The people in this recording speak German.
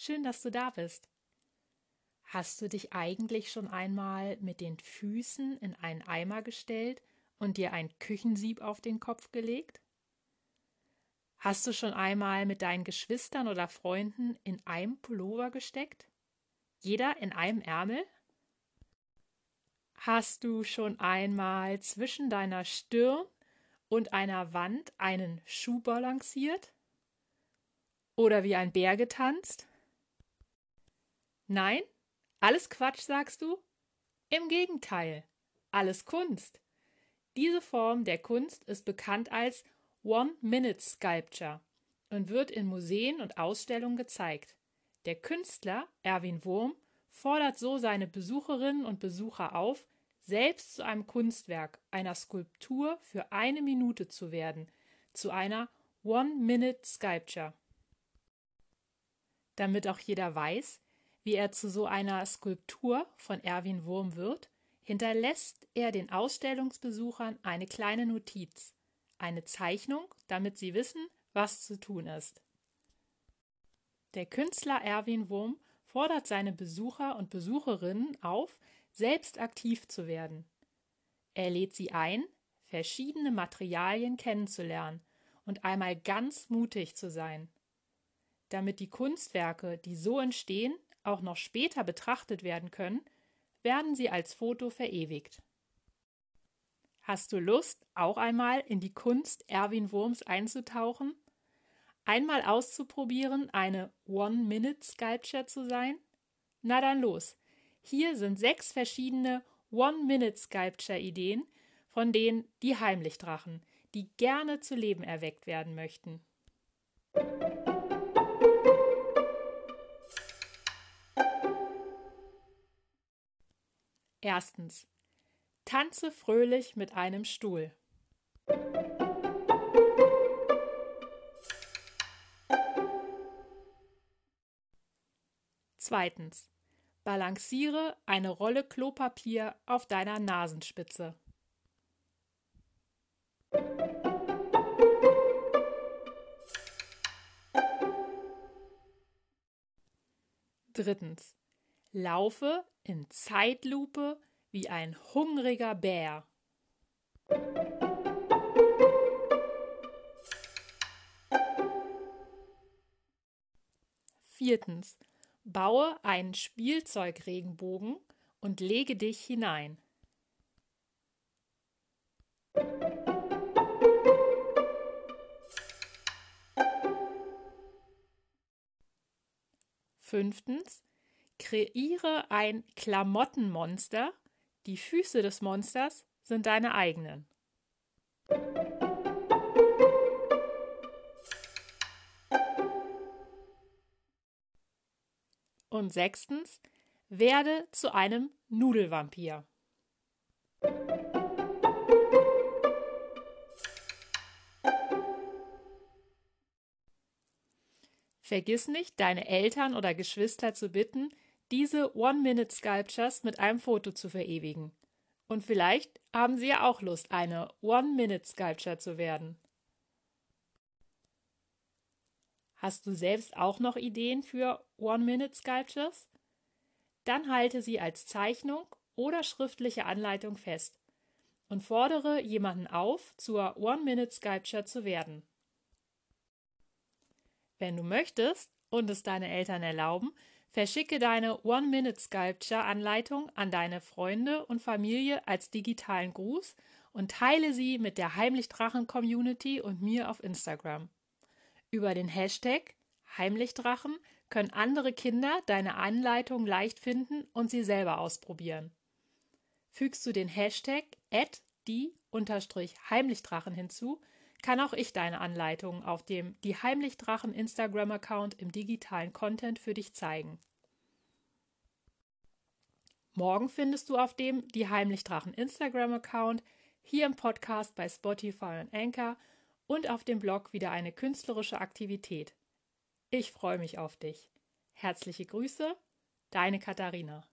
schön, dass du da bist. Hast du dich eigentlich schon einmal mit den Füßen in einen Eimer gestellt und dir ein Küchensieb auf den Kopf gelegt? Hast du schon einmal mit deinen Geschwistern oder Freunden in einem Pullover gesteckt? Jeder in einem Ärmel? Hast du schon einmal zwischen deiner Stirn und einer Wand einen Schuh balanciert? Oder wie ein Bär getanzt? Nein? Alles Quatsch, sagst du? Im Gegenteil, alles Kunst. Diese Form der Kunst ist bekannt als One-Minute-Sculpture und wird in Museen und Ausstellungen gezeigt. Der Künstler Erwin Wurm fordert so seine Besucherinnen und Besucher auf, selbst zu einem Kunstwerk, einer Skulptur für eine Minute zu werden, zu einer One-Minute-Sculpture. Damit auch jeder weiß, wie er zu so einer Skulptur von Erwin Wurm wird, hinterlässt er den Ausstellungsbesuchern eine kleine Notiz eine Zeichnung, damit sie wissen, was zu tun ist. Der Künstler Erwin Wurm fordert seine Besucher und Besucherinnen auf, selbst aktiv zu werden. Er lädt sie ein, verschiedene Materialien kennenzulernen und einmal ganz mutig zu sein. Damit die Kunstwerke, die so entstehen, auch noch später betrachtet werden können, werden sie als Foto verewigt. Hast du Lust, auch einmal in die Kunst Erwin Wurms einzutauchen? Einmal auszuprobieren, eine One-Minute-Sculpture zu sein? Na dann los. Hier sind sechs verschiedene One-Minute-Sculpture-Ideen, von denen die Heimlichdrachen, die gerne zu Leben erweckt werden möchten. Erstens Tanze fröhlich mit einem Stuhl. Zweitens. Balanciere eine Rolle Klopapier auf deiner Nasenspitze. Drittens. Laufe in Zeitlupe wie ein hungriger Bär. Viertens. Baue einen Spielzeugregenbogen und lege dich hinein. Fünftens. Kreiere ein Klamottenmonster die Füße des Monsters sind deine eigenen. Und sechstens, werde zu einem Nudelvampir. Vergiss nicht, deine Eltern oder Geschwister zu bitten, diese One-Minute-Sculptures mit einem Foto zu verewigen. Und vielleicht haben Sie ja auch Lust, eine One-Minute-Sculpture zu werden. Hast du selbst auch noch Ideen für One-Minute-Sculptures? Dann halte sie als Zeichnung oder schriftliche Anleitung fest und fordere jemanden auf, zur One-Minute-Sculpture zu werden. Wenn du möchtest und es deine Eltern erlauben, Verschicke deine One-Minute-Sculpture-Anleitung an deine Freunde und Familie als digitalen Gruß und teile sie mit der Heimlichdrachen-Community und mir auf Instagram. Über den Hashtag Heimlichdrachen können andere Kinder deine Anleitung leicht finden und sie selber ausprobieren. Fügst du den Hashtag die-heimlichdrachen hinzu, kann auch ich deine Anleitungen auf dem Die Heimlichdrachen Instagram-Account im digitalen Content für dich zeigen. Morgen findest du auf dem Die Heimlichdrachen Instagram-Account, hier im Podcast bei Spotify und Anchor und auf dem Blog wieder eine künstlerische Aktivität. Ich freue mich auf dich. Herzliche Grüße, deine Katharina.